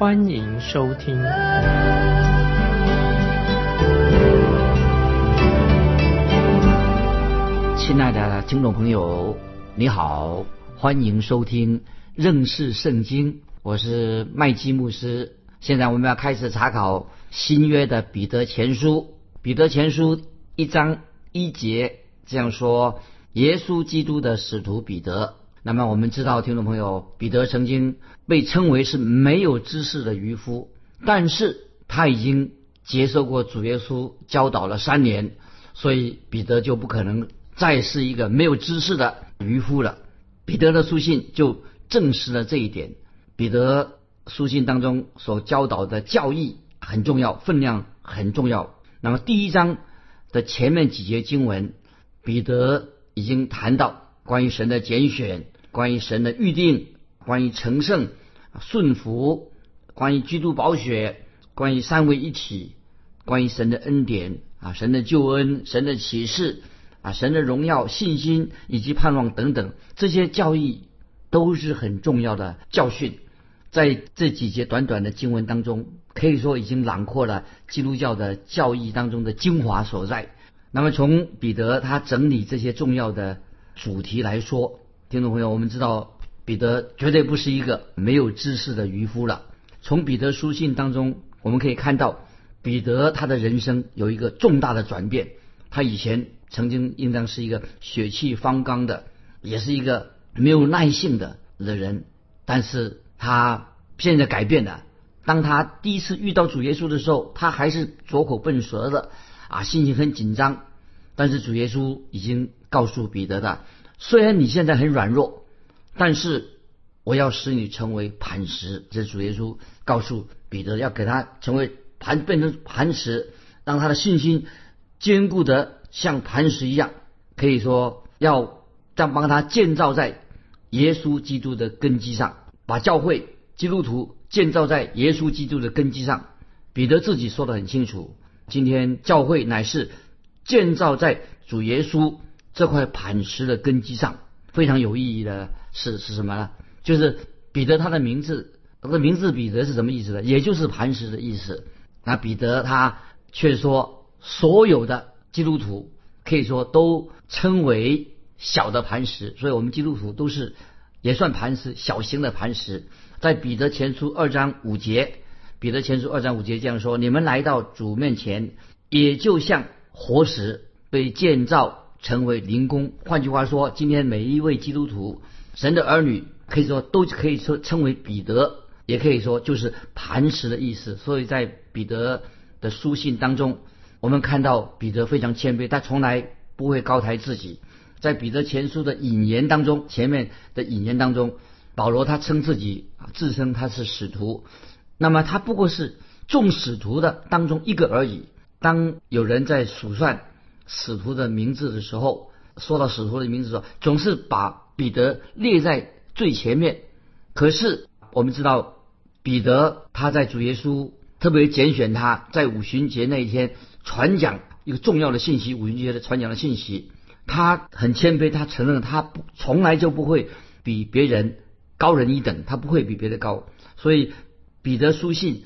欢迎收听。亲爱的听众朋友，你好，欢迎收听认识圣经，我是麦基牧师。现在我们要开始查考新约的彼得前书，彼得前书一章一节。这样说，耶稣基督的使徒彼得。那么我们知道，听众朋友，彼得曾经被称为是没有知识的渔夫，但是他已经接受过主耶稣教导了三年，所以彼得就不可能再是一个没有知识的渔夫了。彼得的书信就证实了这一点。彼得书信当中所教导的教义很重要，分量很重要。那么第一章的前面几节经文。彼得已经谈到关于神的拣选，关于神的预定，关于成圣、顺服，关于基督宝血，关于三位一体，关于神的恩典啊，神的救恩，神的启示啊，神的荣耀、信心以及盼望等等，这些教义都是很重要的教训。在这几节短短的经文当中，可以说已经囊括了基督教的教义当中的精华所在。那么从彼得他整理这些重要的主题来说，听众朋友，我们知道彼得绝对不是一个没有知识的渔夫了。从彼得书信当中，我们可以看到彼得他的人生有一个重大的转变。他以前曾经应当是一个血气方刚的，也是一个没有耐性的的人，但是他现在改变了。当他第一次遇到主耶稣的时候，他还是左口笨舌的。啊，心情很紧张，但是主耶稣已经告诉彼得的，虽然你现在很软弱，但是我要使你成为磐石。这是主耶稣告诉彼得，要给他成为磐，变成磐石，让他的信心坚固的像磐石一样。可以说，要将帮他建造在耶稣基督的根基上，把教会基督徒建造在耶稣基督的根基上。彼得自己说的很清楚。今天教会乃是建造在主耶稣这块磐石的根基上，非常有意义的是是什么呢？就是彼得他的名字，他的名字彼得是什么意思呢？也就是磐石的意思。那彼得他却说，所有的基督徒可以说都称为小的磐石，所以我们基督徒都是也算磐石，小型的磐石。在彼得前书二章五节。彼得前书二章五节这样说：“你们来到主面前，也就像活石被建造成为灵工。换句话说，今天每一位基督徒、神的儿女，可以说都可以说称为彼得，也可以说就是磐石的意思。所以在彼得的书信当中，我们看到彼得非常谦卑，他从来不会高抬自己。在彼得前书的引言当中，前面的引言当中，保罗他称自己啊，自称他是使徒。”那么他不过是众使徒的当中一个而已。当有人在数算使徒的名字的时候，说到使徒的名字的时候，总是把彼得列在最前面。可是我们知道，彼得他在主耶稣特别拣选他在五旬节那一天传讲一个重要的信息，五旬节的传讲的信息，他很谦卑，他承认他不从来就不会比别人高人一等，他不会比别人高，所以。彼得书信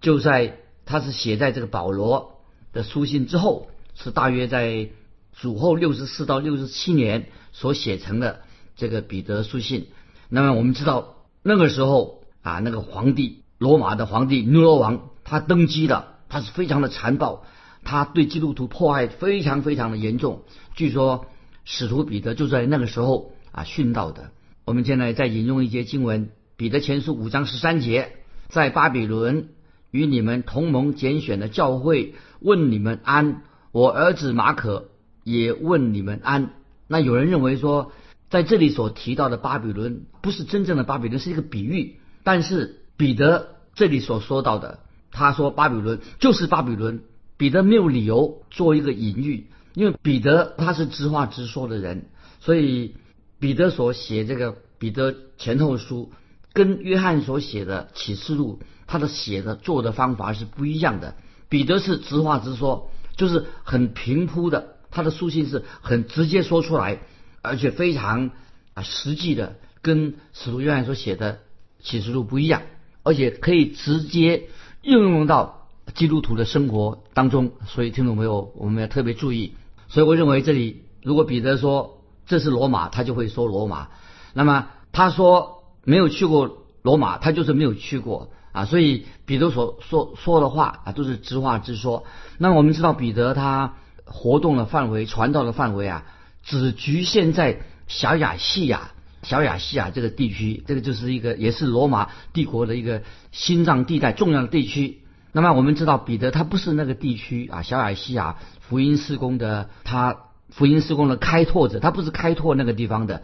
就在，他是写在这个保罗的书信之后，是大约在主后六十四到六十七年所写成的这个彼得书信。那么我们知道那个时候啊，那个皇帝罗马的皇帝尼罗王他登基了，他是非常的残暴，他对基督徒迫害非常非常的严重。据说使徒彼得就在那个时候啊殉道的。我们现在再引用一节经文，彼得前书五章十三节。在巴比伦与你们同盟拣选的教会问你们安，我儿子马可也问你们安。那有人认为说，在这里所提到的巴比伦不是真正的巴比伦，是一个比喻。但是彼得这里所说到的，他说巴比伦就是巴比伦。彼得没有理由做一个隐喻，因为彼得他是直话直说的人，所以彼得所写这个彼得前后书，跟约翰所写的启示录，他的写的做的方法是不一样的。彼得是直话直说，就是很平铺的，他的书信是很直接说出来，而且非常啊实际的，跟使徒约翰所写的启示录不一样，而且可以直接应用到。基督徒的生活当中，所以听众朋友，我们要特别注意。所以我认为这里，如果彼得说这是罗马，他就会说罗马。那么他说没有去过罗马，他就是没有去过啊。所以彼得所说说的话啊，都是直话直说。那我们知道，彼得他活动的范围、传道的范围啊，只局限在小亚细亚、小亚细亚这个地区。这个就是一个，也是罗马帝国的一个心脏地带重要的地区。那么我们知道，彼得他不是那个地区啊，小亚细亚福音施工的，他福音施工的开拓者，他不是开拓那个地方的。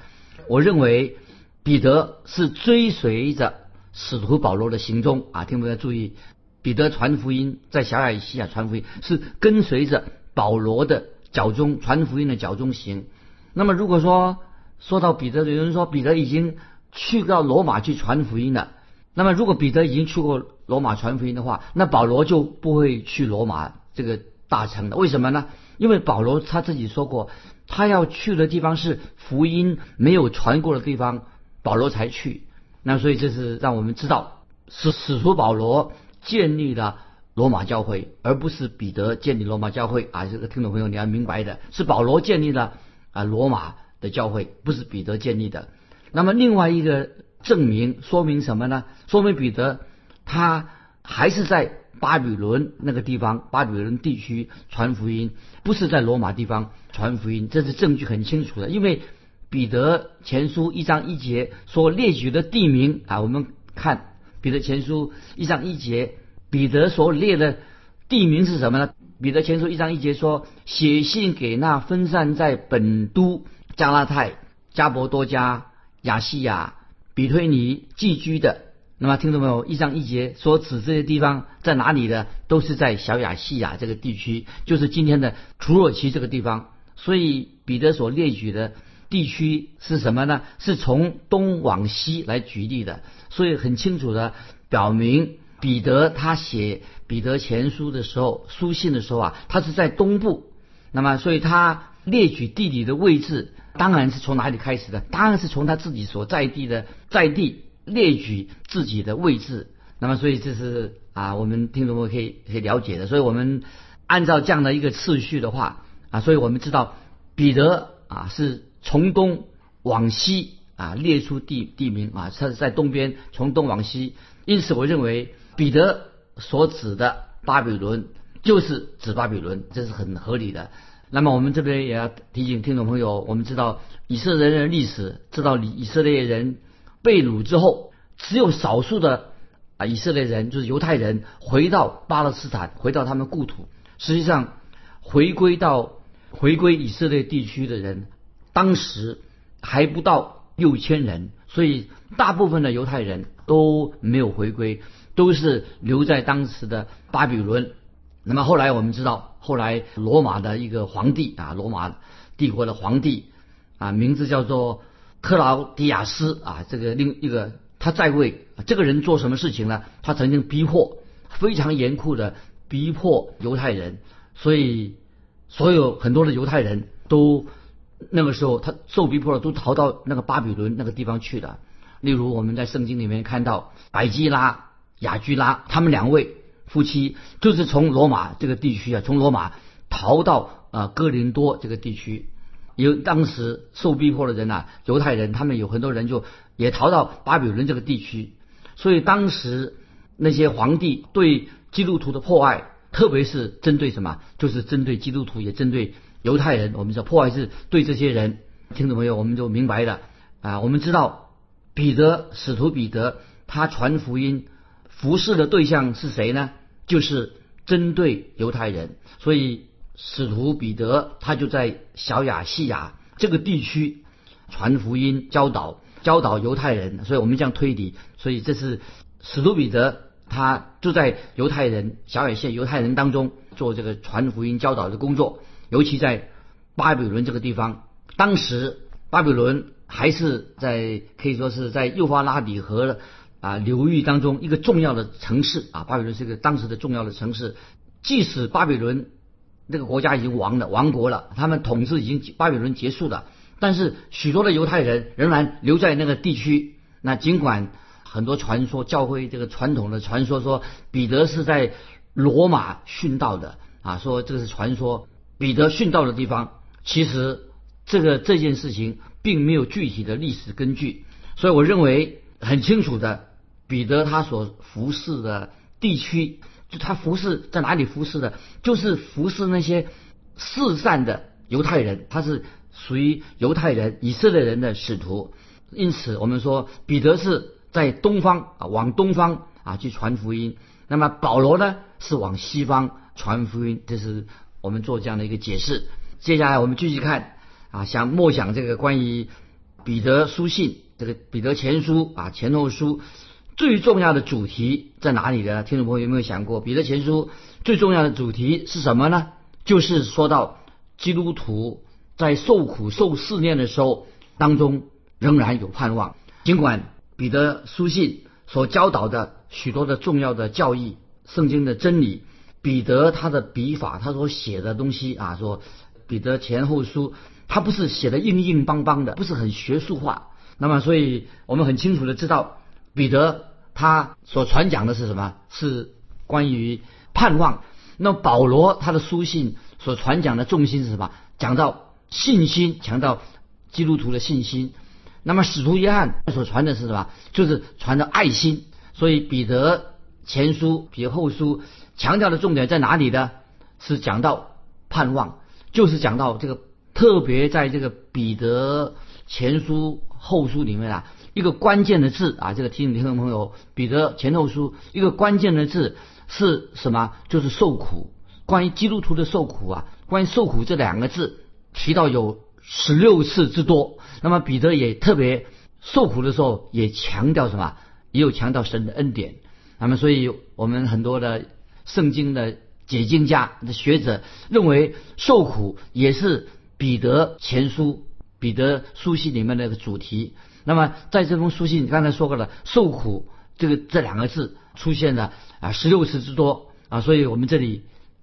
我认为彼得是追随着使徒保罗的行踪啊，听众要注意，彼得传福音在小亚细亚传福音是跟随着保罗的脚中传福音的脚中行。那么如果说说到彼得，有人说彼得已经去到罗马去传福音了。那么，如果彼得已经去过罗马传福音的话，那保罗就不会去罗马这个大城了。为什么呢？因为保罗他自己说过，他要去的地方是福音没有传过的地方，保罗才去。那所以这是让我们知道，是使徒保罗建立了罗马教会，而不是彼得建立罗马教会啊！这个听众朋友你要明白的是，保罗建立了啊罗马的教会，不是彼得建立的。那么另外一个。证明说明什么呢？说明彼得他还是在巴比伦那个地方，巴比伦地区传福音，不是在罗马地方传福音。这是证据很清楚的，因为彼得前书一章一节所列举的地名啊，我们看彼得前书一章一节，彼得所列的地名是什么呢？彼得前书一章一节说，写信给那分散在本都、加拉太、加伯多加、亚细亚。比推尼寄居的，那么听众朋友，一章一节所指这些地方在哪里的，都是在小亚细亚这个地区，就是今天的土耳其这个地方。所以彼得所列举的地区是什么呢？是从东往西来举例的，所以很清楚的表明，彼得他写彼得前书的时候，书信的时候啊，他是在东部。那么，所以他列举地理的位置。当然是从哪里开始的？当然是从他自己所在地的在地列举自己的位置。那么，所以这是啊，我们听众们可以可以了解的。所以我们按照这样的一个次序的话啊，所以我们知道彼得啊是从东往西啊列出地地名啊，他是在东边从东往西。因此，我认为彼得所指的巴比伦就是指巴比伦，这是很合理的。那么我们这边也要提醒听众朋友，我们知道以色列人的历史，知道以以色列人被掳之后，只有少数的啊以色列人，就是犹太人回到巴勒斯坦，回到他们故土。实际上，回归到回归以色列地区的人，当时还不到六千人，所以大部分的犹太人都没有回归，都是留在当时的巴比伦。那么后来我们知道。后来，罗马的一个皇帝啊，罗马帝国的皇帝啊，名字叫做克劳迪亚斯啊。这个另一个他在位，这个人做什么事情呢？他曾经逼迫，非常严酷的逼迫犹太人，所以所有很多的犹太人都那个时候他受逼迫了，都逃到那个巴比伦那个地方去了。例如我们在圣经里面看到百基拉、雅居拉他们两位。夫妻就是从罗马这个地区啊，从罗马逃到啊哥林多这个地区，有当时受逼迫的人呐，犹太人，他们有很多人就也逃到巴比伦这个地区，所以当时那些皇帝对基督徒的迫害，特别是针对什么，就是针对基督徒，也针对犹太人。我们说破坏是对这些人，听懂没有？我们就明白了啊。我们知道彼得使徒彼得他传福音服侍的对象是谁呢？就是针对犹太人，所以使徒彼得他就在小亚细亚这个地区传福音、教导、教导犹太人。所以我们这样推理，所以这是使徒彼得他就在犹太人小野县犹太人当中做这个传福音教导的工作，尤其在巴比伦这个地方，当时巴比伦还是在可以说是在幼发拉底河啊流域当中一个重要的城市啊，巴比伦是一个当时的重要的城市，即使巴比伦这个国家已经亡了亡国了，他们统治已经巴比伦结束了，但是许多的犹太人仍然留在那个地区，那尽管。很多传说，教会这个传统的传说说彼得是在罗马殉道的啊，说这个是传说。彼得殉道的地方，其实这个这件事情并没有具体的历史根据，所以我认为很清楚的，彼得他所服侍的地区，就他服侍在哪里服侍的，就是服侍那些四散的犹太人，他是属于犹太人以色列人的使徒，因此我们说彼得是。在东方啊，往东方啊去传福音。那么保罗呢，是往西方传福音。这是我们做这样的一个解释。接下来我们继续看啊，想默想这个关于彼得书信，这个彼得前书啊前后书最重要的主题在哪里呢？听众朋友有没有想过，彼得前书最重要的主题是什么呢？就是说到基督徒在受苦受试炼的时候当中仍然有盼望，尽管。彼得书信所教导的许多的重要的教义、圣经的真理，彼得他的笔法，他所写的东西啊，说彼得前后书，他不是写的硬硬邦邦的，不是很学术化。那么，所以我们很清楚的知道，彼得他所传讲的是什么？是关于盼望。那保罗他的书信所传讲的重心是什么？讲到信心，强调基督徒的信心。那么使徒约翰所传的是什么？就是传的爱心。所以彼得前书、比后书强调的重点在哪里呢？是讲到盼望，就是讲到这个特别在这个彼得前书、后书里面啊，一个关键的字啊，这个提醒听众朋友，彼得前后书一个关键的字是什么？就是受苦。关于基督徒的受苦啊，关于受苦这两个字提到有十六次之多。那么彼得也特别受苦的时候，也强调什么？也有强调神的恩典。那么，所以我们很多的圣经的解经家的学者认为，受苦也是彼得前书、彼得书信里面的主题。那么，在这封书信刚才说过了，受苦这个这两个字出现了啊十六次之多啊，所以我们这里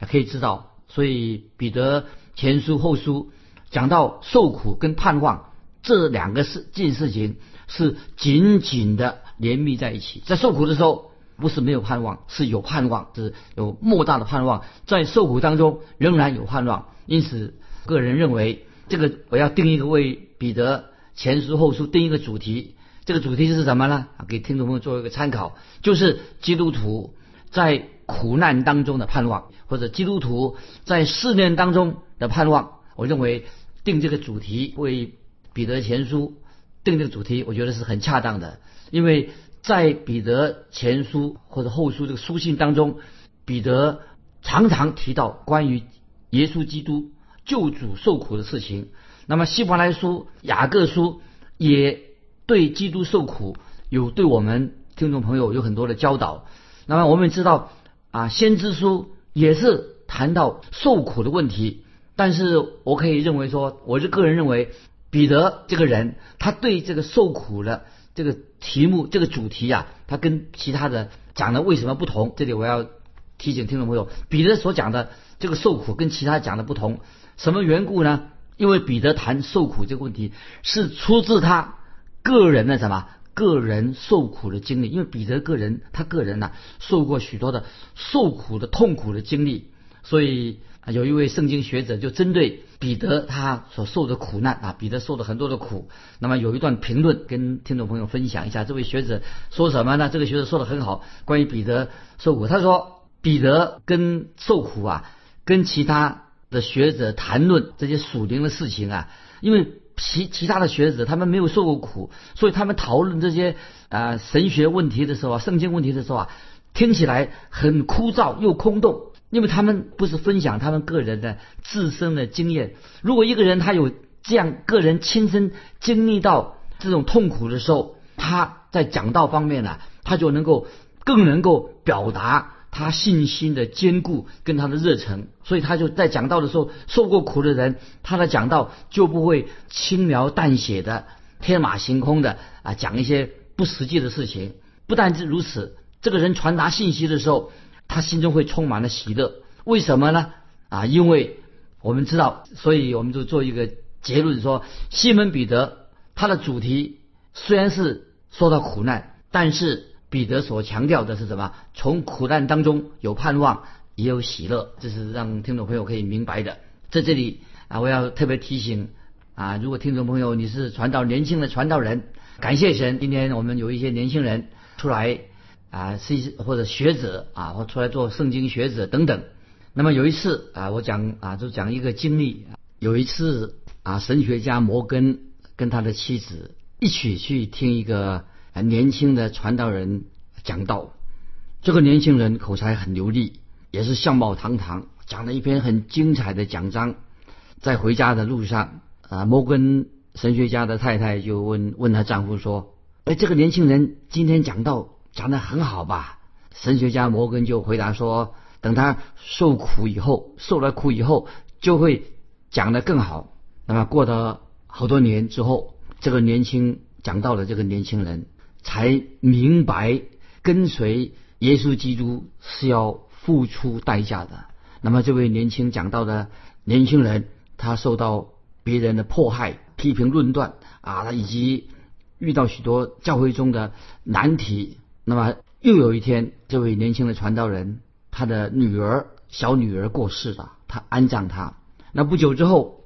可以知道，所以彼得前书、后书讲到受苦跟盼望。这两个事件事情是紧紧的连密在一起。在受苦的时候，不是没有盼望，是有盼望，是有莫大的盼望。在受苦当中，仍然有盼望。因此，个人认为，这个我要定一个为彼得前书后书定一个主题。这个主题是什么呢？给听众朋友做一个参考，就是基督徒在苦难当中的盼望，或者基督徒在试炼当中的盼望。我认为定这个主题为。彼得前书定这个主题，我觉得是很恰当的，因为在彼得前书或者后书这个书信当中，彼得常常提到关于耶稣基督救主受苦的事情。那么希伯来书、雅各书也对基督受苦有对我们听众朋友有很多的教导。那么我们知道啊，先知书也是谈到受苦的问题，但是我可以认为说，我是个人认为。彼得这个人，他对这个受苦的这个题目、这个主题啊，它跟其他的讲的为什么不同？这里我要提醒听众朋友，彼得所讲的这个受苦跟其他讲的不同，什么缘故呢？因为彼得谈受苦这个问题是出自他个人的什么个人受苦的经历，因为彼得个人他个人呢受过许多的受苦的痛苦的经历，所以。有一位圣经学者就针对彼得他所受的苦难啊，彼得受了很多的苦。那么有一段评论跟听众朋友分享一下，这位学者说什么呢？这个学者说的很好，关于彼得受苦，他说彼得跟受苦啊，跟其他的学者谈论这些属灵的事情啊，因为其其他的学者他们没有受过苦，所以他们讨论这些啊神学问题的时候啊，圣经问题的时候啊，听起来很枯燥又空洞。因为他们不是分享他们个人的自身的经验。如果一个人他有这样个人亲身经历到这种痛苦的时候，他在讲道方面呢，他就能够更能够表达他信心的坚固跟他的热忱。所以他就在讲道的时候，受过苦的人，他的讲道就不会轻描淡写的、天马行空的啊讲一些不实际的事情。不但是如此，这个人传达信息的时候，他心中会充满了喜乐。为什么呢？啊，因为我们知道，所以我们就做一个结论说，西门彼得他的主题虽然是受到苦难，但是彼得所强调的是什么？从苦难当中有盼望，也有喜乐，这是让听众朋友可以明白的。在这里啊，我要特别提醒啊，如果听众朋友你是传道年轻的传道人，感谢神，今天我们有一些年轻人出来啊，是或者学者啊，或出来做圣经学者等等。那么有一次啊，我讲啊，就讲一个经历。有一次啊，神学家摩根跟他的妻子一起去听一个年轻的传道人讲道。这个年轻人口才很流利，也是相貌堂堂，讲了一篇很精彩的讲章。在回家的路上啊，摩根神学家的太太就问问他丈夫说：“哎，这个年轻人今天讲道讲得很好吧？”神学家摩根就回答说。等他受苦以后，受了苦以后，就会讲得更好。那么过了好多年之后，这个年轻讲道的这个年轻人才明白，跟随耶稣基督是要付出代价的。那么这位年轻讲道的年轻人，他受到别人的迫害、批评、论断啊，他以及遇到许多教会中的难题。那么又有一天，这位年轻的传道人。他的女儿小女儿过世了，他安葬她。那不久之后，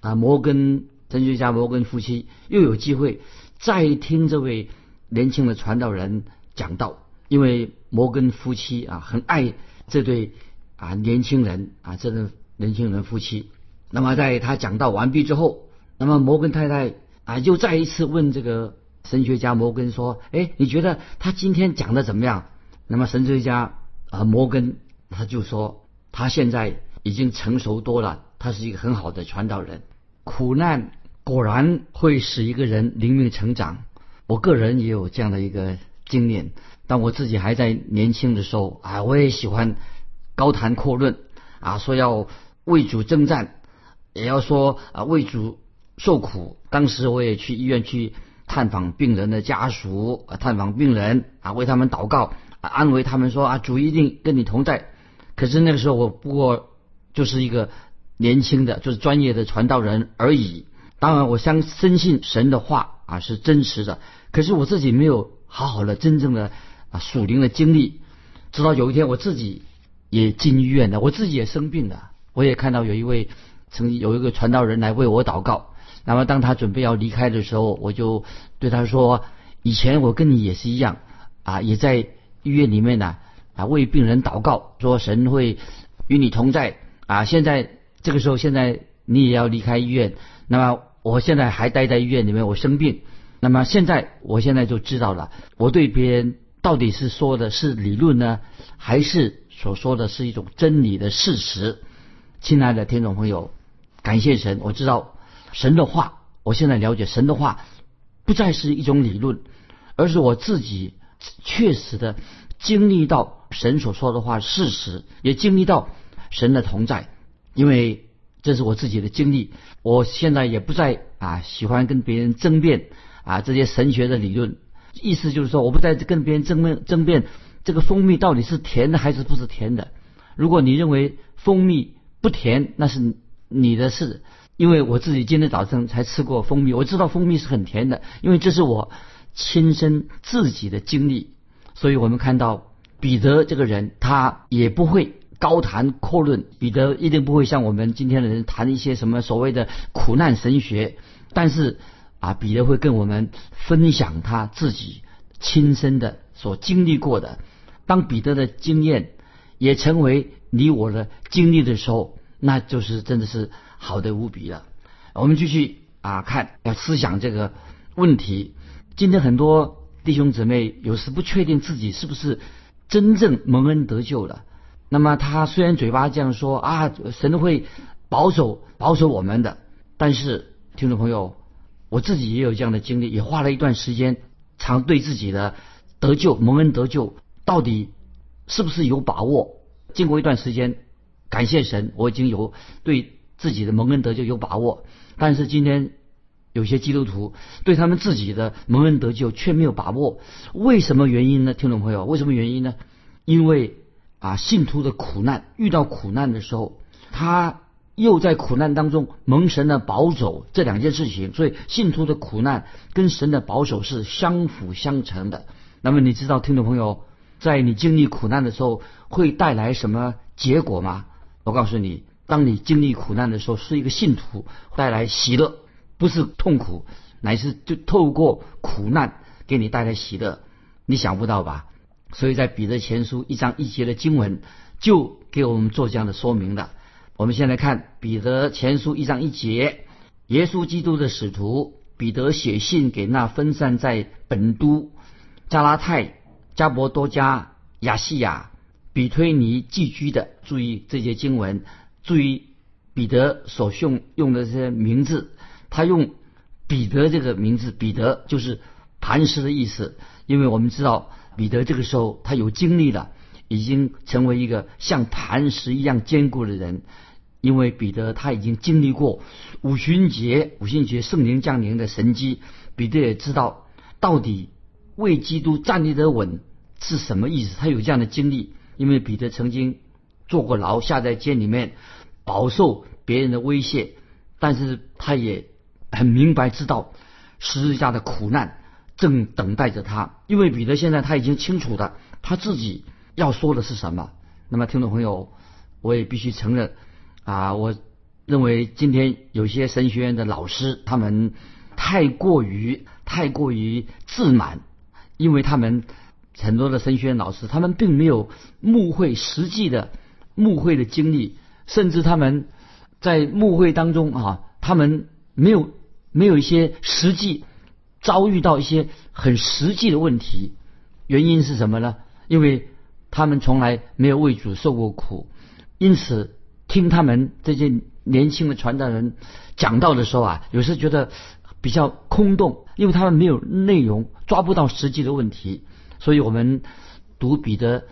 啊，摩根神学家摩根夫妻又有机会再听这位年轻的传道人讲道，因为摩根夫妻啊很爱这对啊年轻人啊这对年轻人夫妻。那么在他讲道完毕之后，那么摩根太太啊又再一次问这个神学家摩根说：“哎，你觉得他今天讲的怎么样？”那么神学家。啊，摩根他就说，他现在已经成熟多了，他是一个很好的传道人。苦难果然会使一个人灵命成长。我个人也有这样的一个经验。当我自己还在年轻的时候啊，我也喜欢高谈阔论啊，说要为主征战，也要说啊为主受苦。当时我也去医院去探访病人的家属啊，探访病人啊，为他们祷告啊。安慰他们说啊，主一定跟你同在。可是那个时候我不过就是一个年轻的，就是专业的传道人而已。当然，我相深信神的话啊是真实的。可是我自己没有好好的、真正的啊属灵的经历。直到有一天，我自己也进医院了，我自己也生病了。我也看到有一位曾经有一个传道人来为我祷告。那么当他准备要离开的时候，我就对他说：“以前我跟你也是一样啊，也在。”医院里面呢，啊，为病人祷告，说神会与你同在啊。现在这个时候，现在你也要离开医院。那么我现在还待在医院里面，我生病。那么现在，我现在就知道了，我对别人到底是说的是理论呢，还是所说的是一种真理的事实？亲爱的听众朋友，感谢神，我知道神的话，我现在了解神的话，不再是一种理论，而是我自己。确实的经历到神所说的话事实，也经历到神的同在，因为这是我自己的经历。我现在也不再啊喜欢跟别人争辩啊这些神学的理论，意思就是说我不再跟别人争辩争辩这个蜂蜜到底是甜的还是不是甜的。如果你认为蜂蜜不甜，那是你的事，因为我自己今天早晨才吃过蜂蜜，我知道蜂蜜是很甜的，因为这是我。亲身自己的经历，所以我们看到彼得这个人，他也不会高谈阔论。彼得一定不会像我们今天的人谈一些什么所谓的苦难神学，但是啊，彼得会跟我们分享他自己亲身的所经历过的。当彼得的经验也成为你我的经历的时候，那就是真的是好的无比了。我们继续啊看，要思想这个问题。今天很多弟兄姊妹有时不确定自己是不是真正蒙恩得救了。那么他虽然嘴巴这样说啊，神会保守保守我们的，但是听众朋友，我自己也有这样的经历，也花了一段时间，常对自己的得救蒙恩得救到底是不是有把握？经过一段时间，感谢神，我已经有对自己的蒙恩得救有把握。但是今天有些基督徒对他们自己的蒙恩得救却没有把握，为什么原因呢？听众朋友，为什么原因呢？因为啊，信徒的苦难遇到苦难的时候，他又在苦难当中蒙神的保守，这两件事情，所以信徒的苦难跟神的保守是相辅相成的。那么你知道，听众朋友，在你经历苦难的时候会带来什么结果吗？我告诉你，当你经历苦难的时候，是一个信徒带来喜乐，不是痛苦，乃是就透过苦难给你带来喜乐。你想不到吧？所以在彼得前书一章一节的经文就给我们做这样的说明的。我们先来看彼得前书一章一节，耶稣基督的使徒彼得写信给那分散在本都、加拉太、加伯多加、亚细亚、比推尼寄居的。注意这些经文，注意彼得所用用的这些名字，他用彼得这个名字，彼得就是磐石的意思，因为我们知道。彼得这个时候，他有经历了，已经成为一个像磐石一样坚固的人，因为彼得他已经经历过五旬节、五旬节圣灵降临的神迹，彼得也知道到底为基督站立得稳是什么意思。他有这样的经历，因为彼得曾经坐过牢，下在监里面，饱受别人的威胁，但是他也很明白知道十字架的苦难。正等待着他，因为彼得现在他已经清楚的他自己要说的是什么。那么，听众朋友，我也必须承认啊，我认为今天有些神学院的老师他们太过于太过于自满，因为他们很多的神学院老师他们并没有牧会实际的牧会的经历，甚至他们在牧会当中啊，他们没有没有一些实际。遭遇到一些很实际的问题，原因是什么呢？因为他们从来没有为主受过苦，因此听他们这些年轻的传道人讲道的时候啊，有时觉得比较空洞，因为他们没有内容，抓不到实际的问题。所以我们读彼得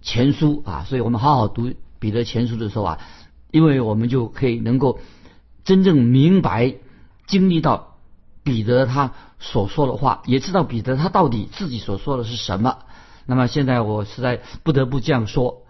前书啊，所以我们好好读彼得前书的时候啊，因为我们就可以能够真正明白经历到。彼得他所说的话，也知道彼得他到底自己所说的是什么。那么现在我实在不得不这样说。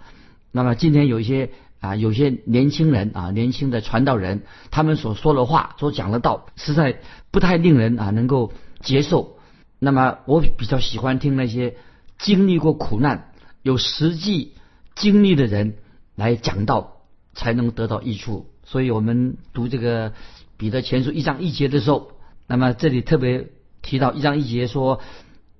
那么今天有一些啊，有些年轻人啊，年轻的传道人，他们所说的话，所讲的道，实在不太令人啊能够接受。那么我比较喜欢听那些经历过苦难、有实际经历的人来讲道，才能得到益处。所以我们读这个彼得前书一章一节的时候。那么这里特别提到一章一节说，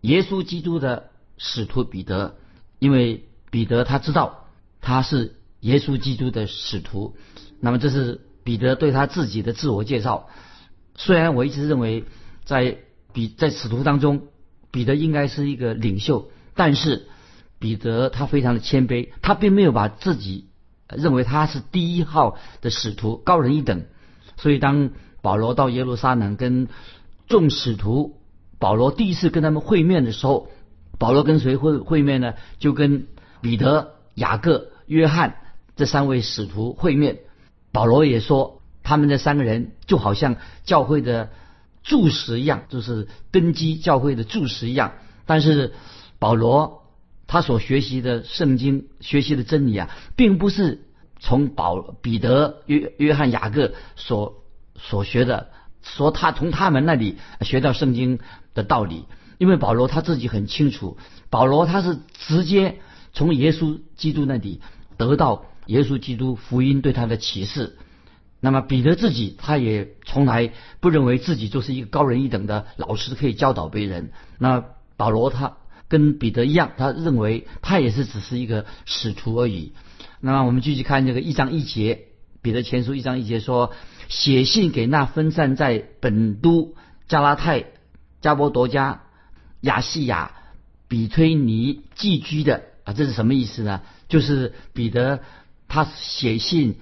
耶稣基督的使徒彼得，因为彼得他知道他是耶稣基督的使徒，那么这是彼得对他自己的自我介绍。虽然我一直认为在彼在使徒当中，彼得应该是一个领袖，但是彼得他非常的谦卑，他并没有把自己认为他是第一号的使徒，高人一等，所以当。保罗到耶路撒冷跟众使徒，保罗第一次跟他们会面的时候，保罗跟谁会会面呢？就跟彼得、雅各、约翰这三位使徒会面。保罗也说，他们这三个人就好像教会的柱石一样，就是根基教会的柱石一样。但是保罗他所学习的圣经、学习的真理啊，并不是从保彼得、约约翰、雅各所。所学的，说他从他们那里学到圣经的道理，因为保罗他自己很清楚，保罗他是直接从耶稣基督那里得到耶稣基督福音对他的启示。那么彼得自己他也从来不认为自己就是一个高人一等的老师，可以教导别人。那保罗他跟彼得一样，他认为他也是只是一个使徒而已。那么我们继续看这个一章一节，彼得前书一章一节说。写信给那分散在本都、加拉太、加波多加、亚细亚、比推尼寄居的啊，这是什么意思呢？就是彼得他写信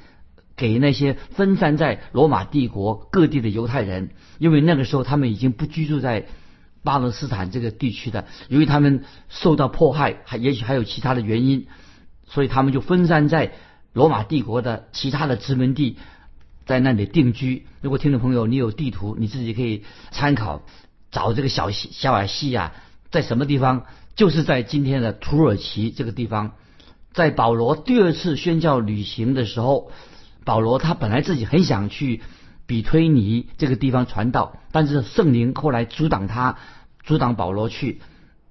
给那些分散在罗马帝国各地的犹太人，因为那个时候他们已经不居住在巴勒斯坦这个地区的，由于他们受到迫害，还也许还有其他的原因，所以他们就分散在罗马帝国的其他的殖民地，在那里定居。如果听众朋友你有地图，你自己可以参考，找这个小西小亚细亚在什么地方，就是在今天的土耳其这个地方。在保罗第二次宣教旅行的时候，保罗他本来自己很想去比推尼这个地方传道，但是圣灵后来阻挡他，阻挡保罗去。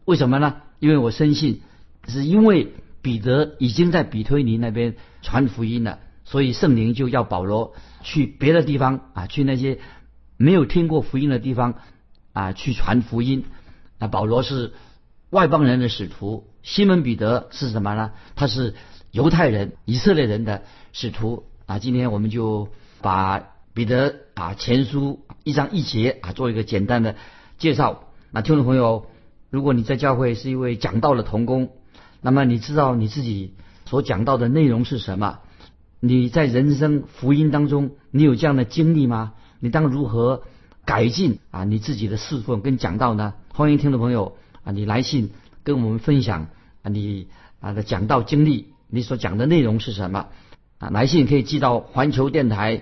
为什么呢？因为我深信，是因为彼得已经在比推尼那边传福音了，所以圣灵就要保罗去别的地方啊，去那些没有听过福音的地方啊，去传福音。那保罗是外邦人的使徒。西门彼得是什么呢？他是犹太人、以色列人的使徒啊。今天我们就把彼得啊前书一章一节啊做一个简单的介绍。那听众朋友，如果你在教会是一位讲道的童工，那么你知道你自己所讲到的内容是什么？你在人生福音当中，你有这样的经历吗？你当如何改进啊你自己的侍奉跟讲道呢？欢迎听众朋友啊，你来信。跟我们分享啊，你啊的讲道经历，你所讲的内容是什么？啊，来信可以寄到环球电台